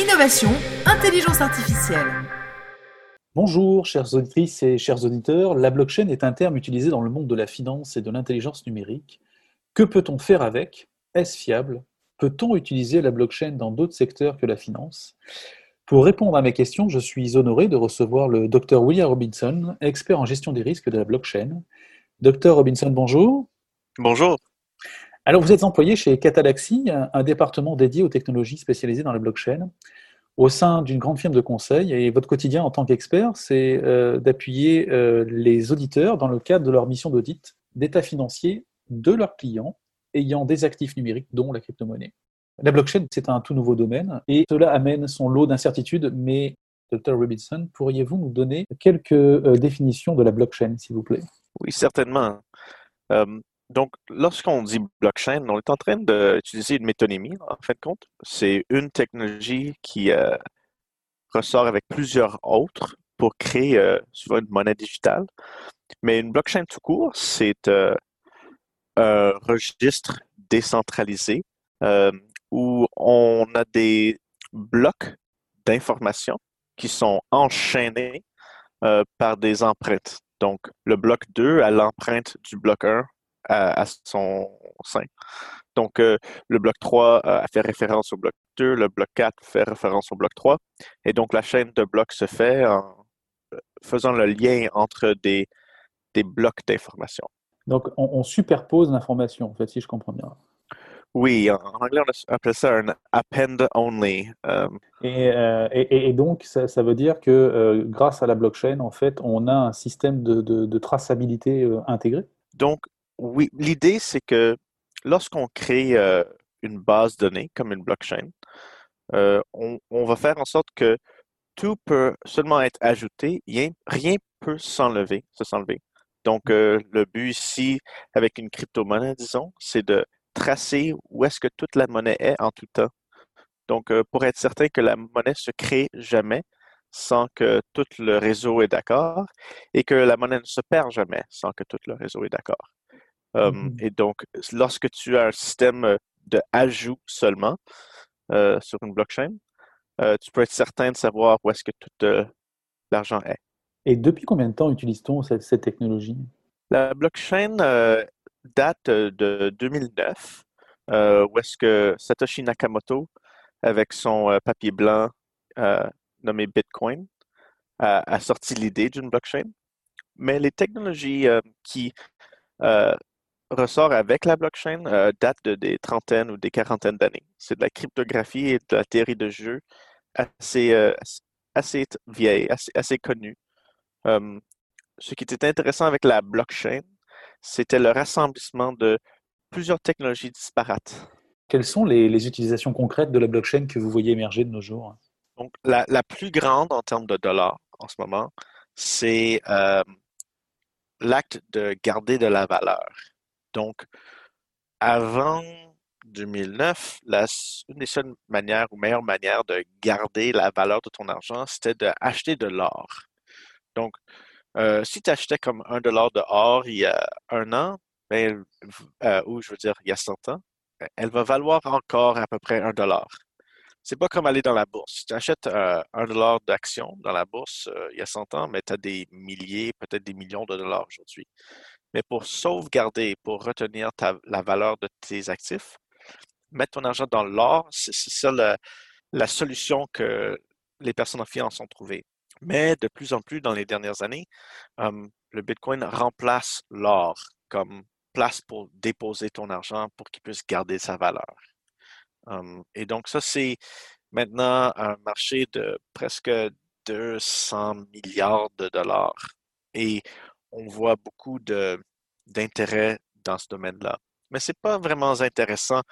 innovation, intelligence artificielle. Bonjour, chères auditrices et chers auditeurs. La blockchain est un terme utilisé dans le monde de la finance et de l'intelligence numérique. Que peut-on faire avec? Est-ce fiable? Peut-on utiliser la blockchain dans d'autres secteurs que la finance? Pour répondre à mes questions, je suis honoré de recevoir le Dr William Robinson, expert en gestion des risques de la blockchain. Dr Robinson, bonjour. Bonjour. Alors, vous êtes employé chez Catalaxy, un département dédié aux technologies spécialisées dans la blockchain, au sein d'une grande firme de conseil. Et votre quotidien en tant qu'expert, c'est euh, d'appuyer euh, les auditeurs dans le cadre de leur mission d'audit d'état financier de leurs clients ayant des actifs numériques, dont la crypto-monnaie. La blockchain, c'est un tout nouveau domaine et cela amène son lot d'incertitudes, mais Dr. Robinson, pourriez-vous nous donner quelques euh, définitions de la blockchain, s'il vous plaît? Oui, certainement. Donc, lorsqu'on dit blockchain, on est en train d'utiliser une métonymie, en fin de compte. C'est une technologie qui euh, ressort avec plusieurs autres pour créer euh, une monnaie digitale. Mais une blockchain tout court, c'est euh, un registre décentralisé où on a des blocs d'informations qui sont enchaînés par des empreintes. Donc, le bloc 2 a l'empreinte du bloc 1 à, son sein. Donc, euh, le bloc 3 euh, a fait référence au bloc 2, le bloc 4 fait référence au bloc 3. Et donc, la chaîne de blocs se fait en euh, faisant le lien entre des, des blocs d'information. Donc, on, superpose l'information, en fait, si je comprends bien. Oui, en, anglais, on appelle ça un append only. Et, et, donc, ça, ça, veut dire que grâce à la blockchain, en fait, on a un système de, de, de traçabilité intégré? Donc, oui, l'idée, c'est que lorsqu'on crée euh, une base de données comme une blockchain, euh, on, va faire en sorte que tout peut seulement être ajouté, rien, peut s'enlever, se s'enlever. Donc, mmh. euh, le but ici, avec une crypto-monnaie, disons, c'est de tracer où est-ce que toute la monnaie est en tout temps. Donc, pour être certain que la monnaie se crée jamais sans que tout le réseau est d'accord et que la monnaie ne se perd jamais sans que tout le réseau est d'accord. Mmh et donc, lorsque tu as un système de ajout seulement sur une blockchain, tu peux être certain de savoir où est-ce que tout l'argent est. Et depuis combien de temps utilise-t-on cette, technologie? La blockchain date de 2009, où est-ce que Satoshi Nakamoto, avec son papier blanc nommé Bitcoin, a, sorti l'idée d'une blockchain. Mais les technologies qui ressort avec la blockchain euh, date de des trentaines ou des quarantaines d'années. C'est de la cryptographie et de la théorie de jeu assez, euh, assez vieille, assez, connue. Hum, ce qui était intéressant avec la blockchain, c'était le rassemblissement de plusieurs technologies disparates. Quelles sont les, utilisations concrètes de la blockchain que vous voyez émerger de nos jours? Donc, la, plus grande en termes de dollars en ce moment, c'est euh, l'acte de garder de la valeur. Donc, avant 2009, la, une des seules manières ou meilleures manières de garder la valeur de ton argent, c'était d'acheter de l'or. Donc, euh, si tu achetais comme un dollar de or il y a un an, ben, euh, ou je veux dire il y a 100 ans, elle va valoir encore à peu près un dollar. C'est pas comme aller dans la bourse. Si tu achètes euh, un dollar d'action dans la bourse il y a 100 ans, mais tu as des milliers, peut-être des millions de dollars aujourd'hui. Mais pour sauvegarder, pour retenir la valeur de tes actifs, mettre ton argent dans l'or, c'est ça la, solution que les personnes en finance ont trouvée. Mais de plus en plus, dans les dernières années, le Bitcoin remplace l'or comme place pour déposer ton argent pour qu'il puisse garder sa valeur. et donc, ça, c'est maintenant un marché de presque 200 milliards de dollars. Et on voit beaucoup d'intérêt dans ce domaine-là. Mais ce n'est pas vraiment intéressant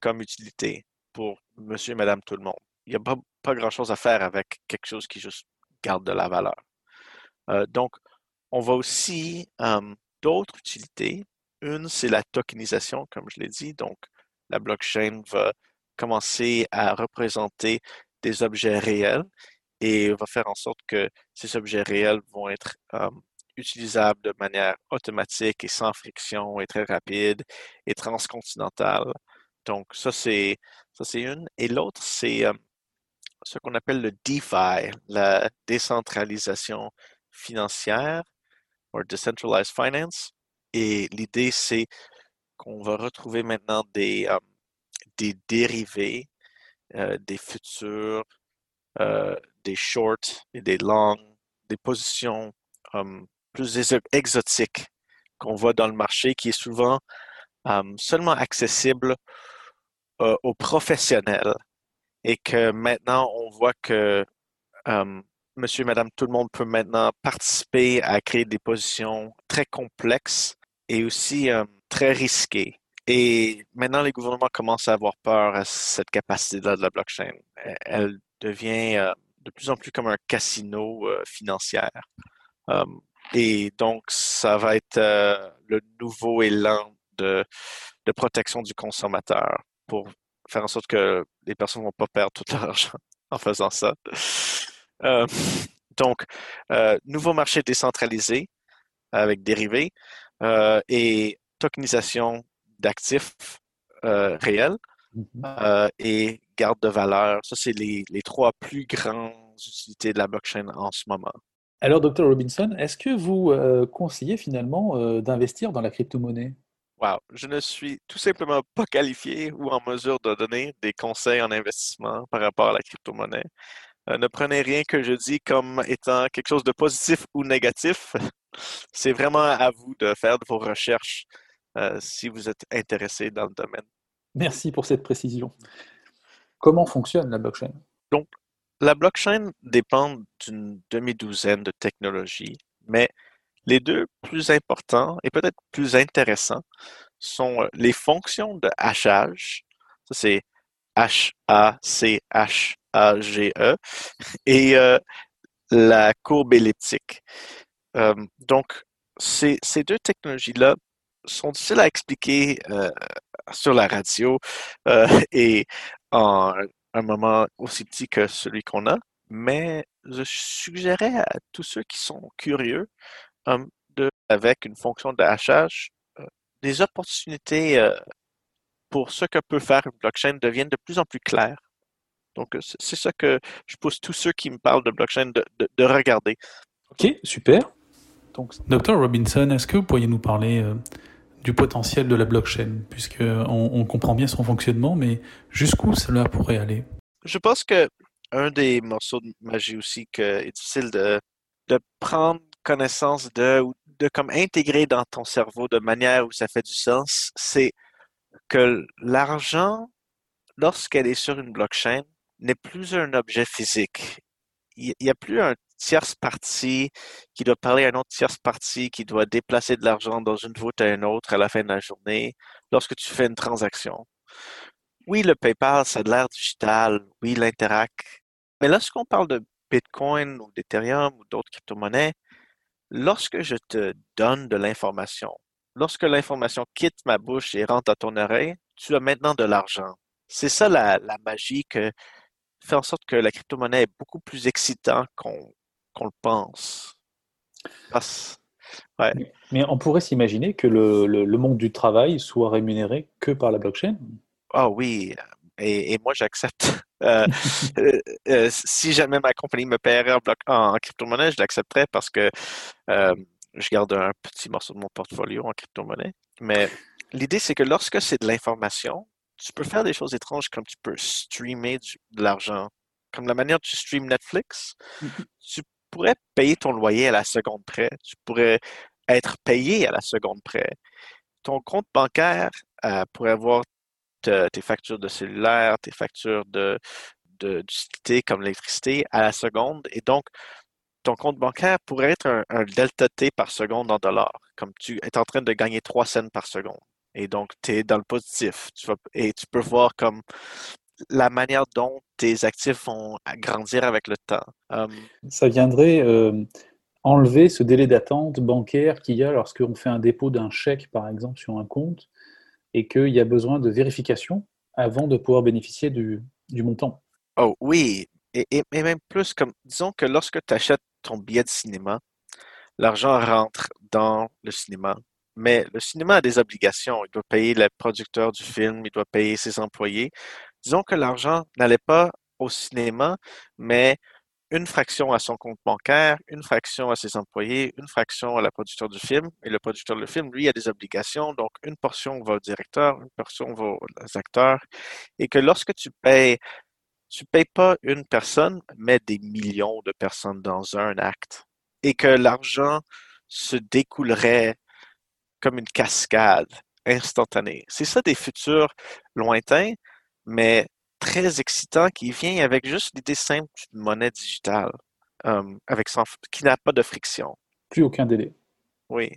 comme utilité pour monsieur et madame tout le monde. Il n'y a pas, grand-chose à faire avec quelque chose qui juste garde de la valeur. Euh, donc, on voit aussi d'autres utilités. Une, c'est la tokenisation, comme je l'ai dit. Donc, la blockchain va commencer à représenter des objets réels et va faire en sorte que ces objets réels vont être utilisable de manière automatique et sans friction et très rapide et transcontinentale. Donc, ça, c'est ça c'est une. Et l'autre, c'est euh, ce qu'on appelle le DeFi, la décentralisation financière, ou Decentralized Finance. Et l'idée, c'est qu'on va retrouver maintenant des, euh, des dérivés, euh, des futurs, des shorts et des longs, des positions plus exotiques qu'on voit dans le marché, qui est souvent seulement accessible aux professionnels. Et que maintenant, on voit que monsieur, madame, tout le monde peut maintenant participer à créer des positions très complexes et aussi très risquées. Et maintenant, les gouvernements commencent à avoir peur à cette capacité-là de la blockchain. Elle devient euh, de plus en plus comme un casino euh, financier. Et donc, ça va être euh, le nouveau élan de, de protection du consommateur pour faire en sorte que les personnes ne vont pas perdre tout leur argent en faisant ça. donc, nouveau marché décentralisé avec dérivés et tokenisation d'actifs euh, réels mhm. euh, et garde de valeur. Ça, c'est les, trois plus grandes utilités de la blockchain en ce moment. Alors, Dr. Robinson, est-ce que vous euh, conseillez finalement d'investir dans la crypto-monnaie? Wow, je ne suis tout simplement pas qualifié ou en mesure de donner des conseils en investissement par rapport à la crypto-monnaie. ne prenez rien que je dis comme étant quelque chose de positif ou négatif. C'est vraiment à vous de faire de vos recherches euh, si vous êtes intéressé dans le domaine. Merci pour cette précision. Comment fonctionne la blockchain? Donc, la blockchain dépend d'une demi-douzaine de technologies, mais les deux plus importants et peut-être plus intéressants sont euh, les fonctions de hachage, ça c'est H-A-C-H-A-G-E, et euh, la courbe elliptique. donc, ces deux technologies-là sont difficiles à expliquer euh, sur la radio euh, et en un moment aussi petit que celui qu'on a, mais je suggérais à tous ceux qui sont curieux hum, de, avec une fonction de hachage, euh, des opportunités pour ce que peut faire une blockchain deviennent de plus en plus claires. Donc, c'est ça que je pousse tous ceux qui me parlent de blockchain de, de regarder. OK, super. Donc, Docteur Robinson, est-ce que vous pourriez nous parler du potentiel de la blockchain, puisqu'on on comprend bien son fonctionnement, mais jusqu'où cela pourrait aller? Je pense que un des morceaux de magie aussi que est difficile de, de prendre connaissance de ou de comme intégrer dans ton cerveau de manière où ça fait du sens, c'est que l'argent, lorsqu'elle est sur une blockchain, n'est plus un objet physique. Il n'y a plus un tierce partie qui doit parler à une autre tierce partie qui doit déplacer de l'argent dans une voûte à une autre à la fin de la journée lorsque tu fais une transaction. Oui, le PayPal, ça a de l'air digital. Oui, l'Interac. Mais lorsqu'on parle de Bitcoin ou d'Ethereum ou d'autres crypto-monnaies, lorsque je te donne de l'information, lorsque l'information quitte ma bouche et rentre à ton oreille, tu as maintenant de l'argent. C'est ça la, la magie que fait en sorte que la crypto-monnaie est beaucoup plus excitant qu'on le pense. Mais on pourrait s'imaginer que le, le, monde du travail soit rémunéré que par la blockchain. Ah oui, et, et moi j'accepte. Euh, euh, euh, si jamais ma compagnie me paierait en, en, crypto-monnaie, je l'accepterais parce que je garde un petit morceau de mon portfolio en crypto-monnaie. Mais l'idée, c'est que lorsque c'est de l'information, tu peux faire des choses étranges comme tu peux streamer de l'argent. Comme la manière dont tu stream Netflix, mm-hmm. tu pourrais payer ton loyer à la seconde près. Tu pourrais être payé à la seconde près. Ton compte bancaire euh, pourrait avoir tes factures de cellulaire, tes factures de, d'utilité comme l'électricité à la seconde. Et donc, ton compte bancaire pourrait être un, delta T par seconde en dollars, comme tu es en train de gagner 3 cents par seconde. Et donc, tu es dans le positif. Tu vas, et tu peux voir comme la manière dont tes actifs vont grandir avec le temps. Ça viendrait euh, enlever ce délai d'attente bancaire qu'il y a lorsqu'on fait un dépôt d'un chèque, par exemple, sur un compte, et qu'il y a besoin de vérification avant de pouvoir bénéficier du, montant. Oh oui, et, et, même plus comme, disons que lorsque tu achètes ton billet de cinéma, l'argent rentre dans le cinéma. Mais le cinéma a des obligations. Il doit payer le producteur du film, il doit payer ses employés disons que l'argent n'allait pas au cinéma, mais une fraction à son compte bancaire, une fraction à ses employés, une fraction à la producteur du film. Et le producteur du film, lui, a des obligations. Donc, une portion va au directeur, une portion va aux acteurs. Et que lorsque tu payes, tu payes pas une personne, mais des millions de personnes dans un acte. Et que l'argent se découlerait comme une cascade instantanée. C'est ça des futurs lointains, mais très excitant qui vient avec juste l'idée simple d'une monnaie digitale, euh, avec qui n'a pas de friction. Plus aucun délai. Oui.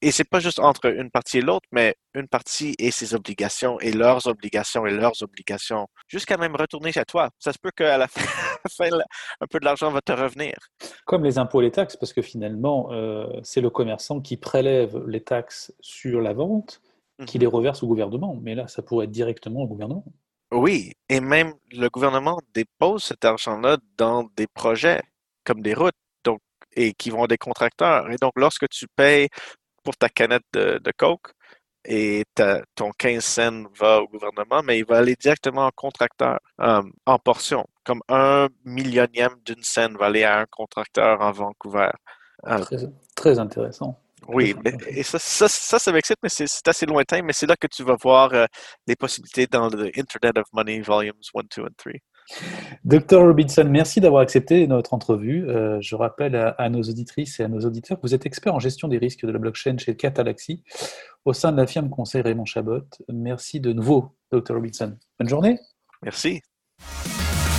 Et c'est pas juste entre une partie et l'autre, mais une partie et ses obligations et leurs obligations et leurs obligations, jusqu'à même retourner chez toi. Ça se peut qu'à la fin, un peu de l'argent va te revenir. Comme les impôts et les taxes, parce que finalement, euh, c'est le commerçant qui prélève les taxes sur la vente, qui mhm. les reverse au gouvernement. Mais là, ça pourrait être directement au gouvernement. Oui, et même le gouvernement dépose cet argent-là dans des projets comme des routes, donc, et qui vont à des contracteurs. Et donc, lorsque tu payes pour ta canette de, Coke et ton 15 cents va au gouvernement, mais il va aller directement au contracteur euh, en portion, comme un millionième d'une scène va aller à un contracteur en Vancouver. Euh, très intéressant. Oui, et ça, ça, ça, m'excite, mais c'est assez lointain, mais c'est là que tu vas voir euh, les possibilités dans le Internet of Money Volumes 1, 2 et 3. Docteur Robinson, merci d'avoir accepté notre entrevue. Euh, je rappelle à, nos auditrices et à nos auditeurs que vous êtes expert en gestion des risques de la blockchain chez Catalaxy au sein de la firme conseil Raymond Chabot. Merci de nouveau, Dr Robinson. Bonne journée. Merci.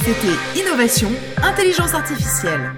C'était Innovation, Intelligence Artificielle.